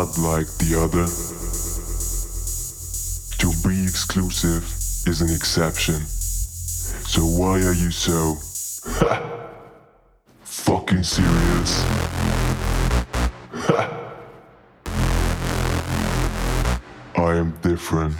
not like the other. To be exclusive is an exception. So why are you so fucking serious? I am different.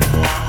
Bye.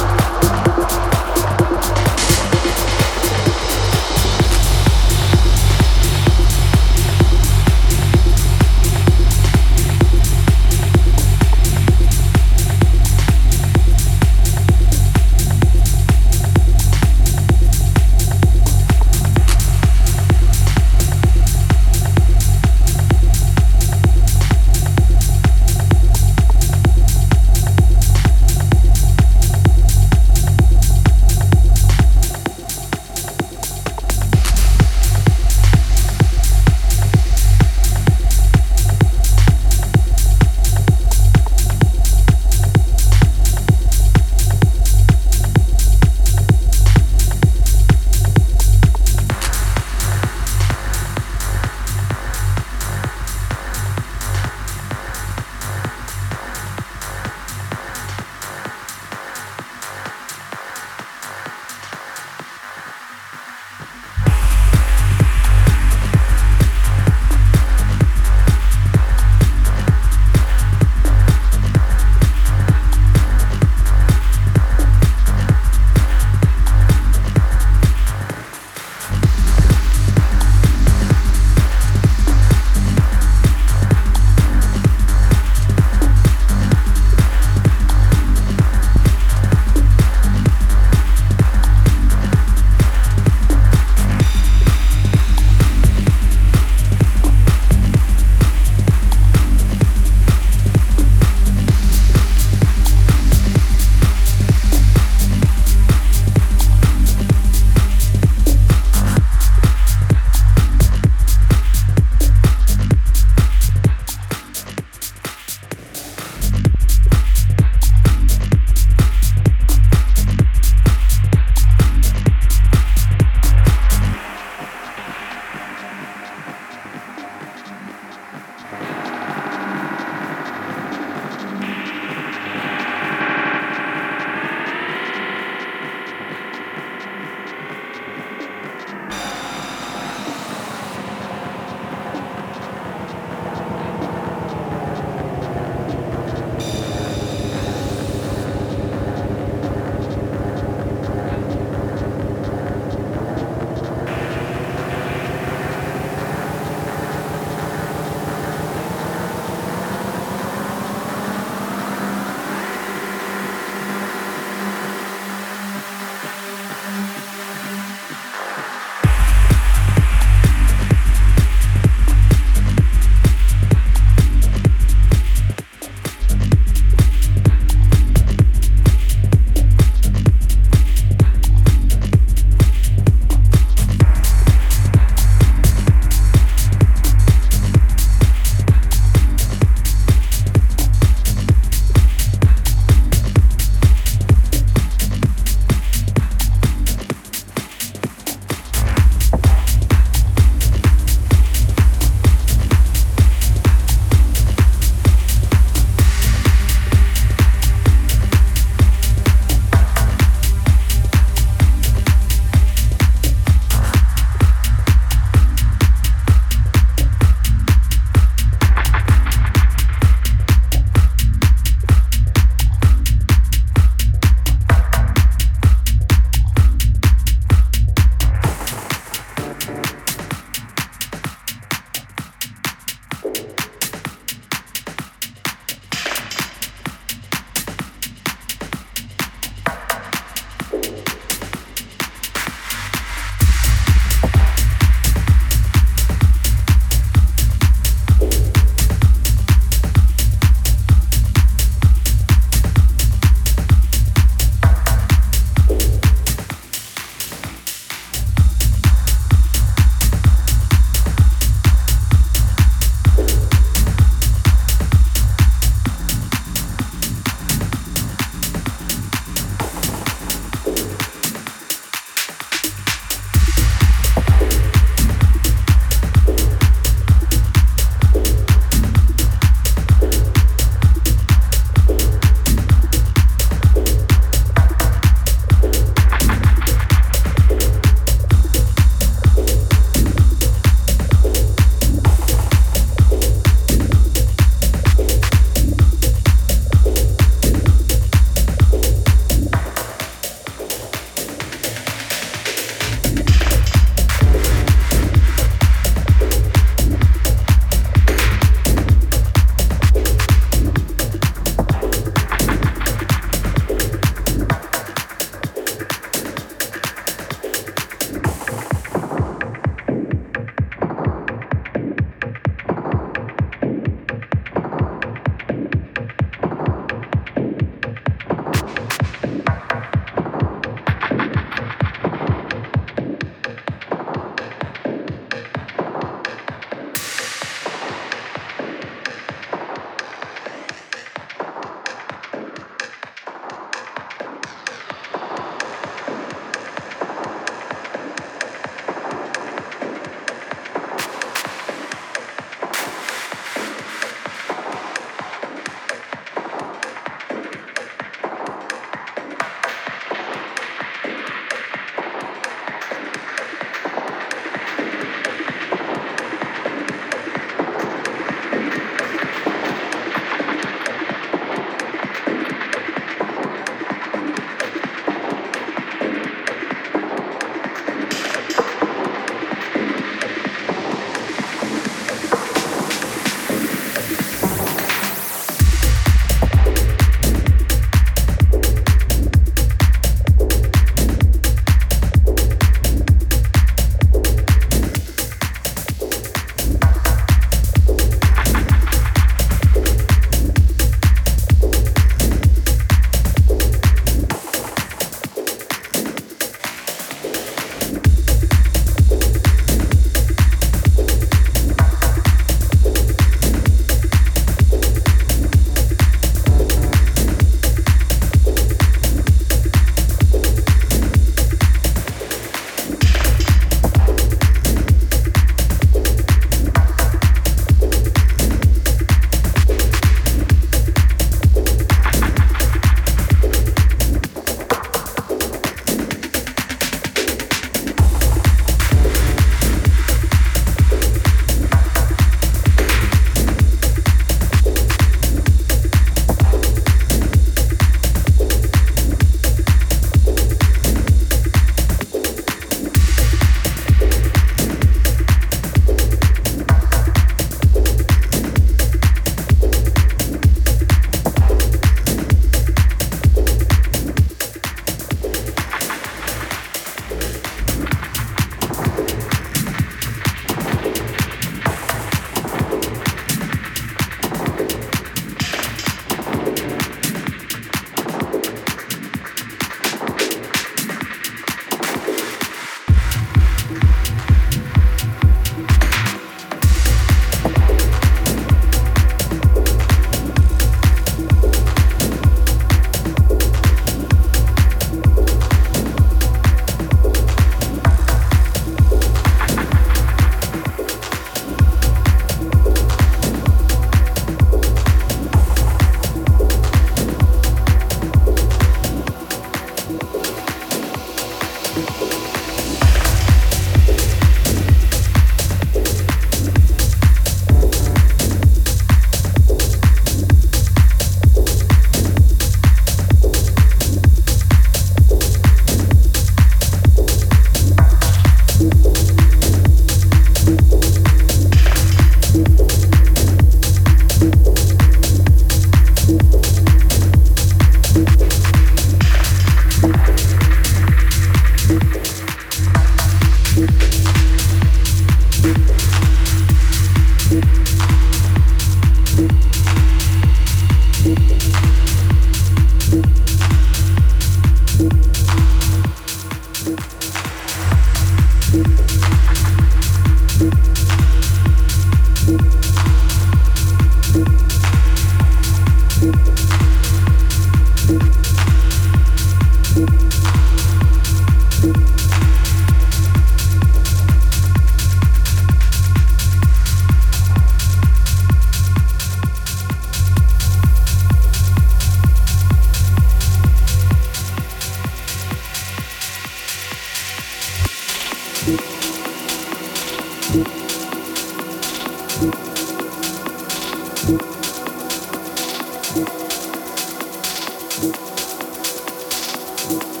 Thank